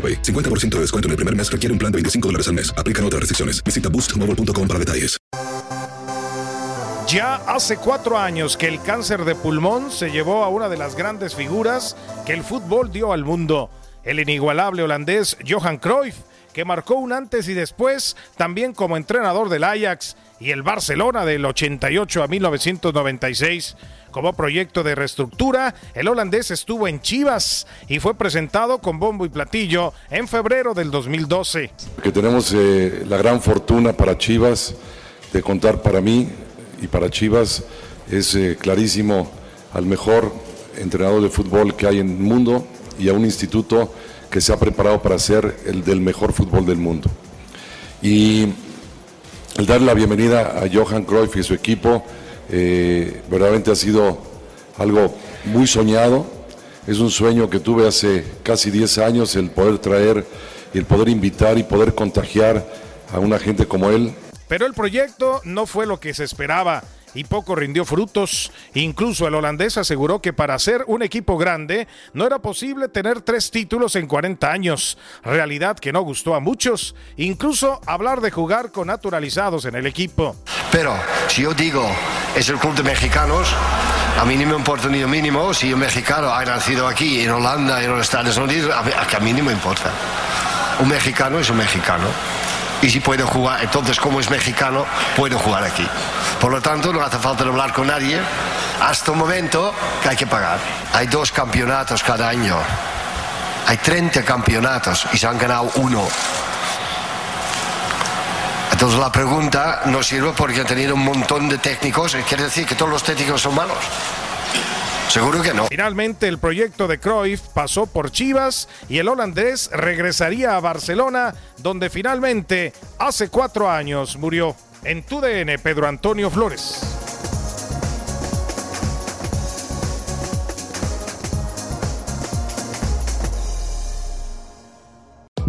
AroPay. 50% de descuento en el primer mes requiere un plan de 25 dólares al mes. Aplican otras restricciones. Visita boostmobile.com para detalles. Ya hace cuatro años que el cáncer de pulmón se llevó a una de las grandes figuras que el fútbol dio al mundo, el inigualable holandés Johan Cruyff, que marcó un antes y después también como entrenador del Ajax y el Barcelona del 88 a 1996. Como proyecto de reestructura, el holandés estuvo en Chivas y fue presentado con bombo y platillo en febrero del 2012. Que tenemos eh, la gran fortuna para Chivas de contar para mí y para Chivas es eh, clarísimo al mejor entrenador de fútbol que hay en el mundo y a un instituto que se ha preparado para ser el del mejor fútbol del mundo. Y el darle la bienvenida a Johan Cruyff y su equipo eh, verdaderamente ha sido algo muy soñado. Es un sueño que tuve hace casi 10 años, el poder traer, el poder invitar y poder contagiar a una gente como él. Pero el proyecto no fue lo que se esperaba y poco rindió frutos. Incluso el holandés aseguró que para ser un equipo grande no era posible tener tres títulos en 40 años, realidad que no gustó a muchos, incluso hablar de jugar con naturalizados en el equipo. Pero si yo digo es el club de mexicanos, a mí no me importa ni lo mínimo si un mexicano ha nacido aquí en Holanda, en los Estados Unidos, a, a mí no me importa. Un mexicano es un mexicano y si puedo jugar, entonces como es mexicano, puedo jugar aquí. Por lo tanto, no hace falta hablar con nadie hasta un momento que hay que pagar. Hay dos campeonatos cada año. Hay 30 campeonatos y se han ganado uno. Entonces la pregunta no sirve porque han tenido un montón de técnicos. ¿Quiere decir que todos los técnicos son malos? Seguro que no. Finalmente, el proyecto de Cruyff pasó por Chivas y el holandés regresaría a Barcelona, donde finalmente, hace cuatro años, murió. En tu DN, Pedro Antonio Flores.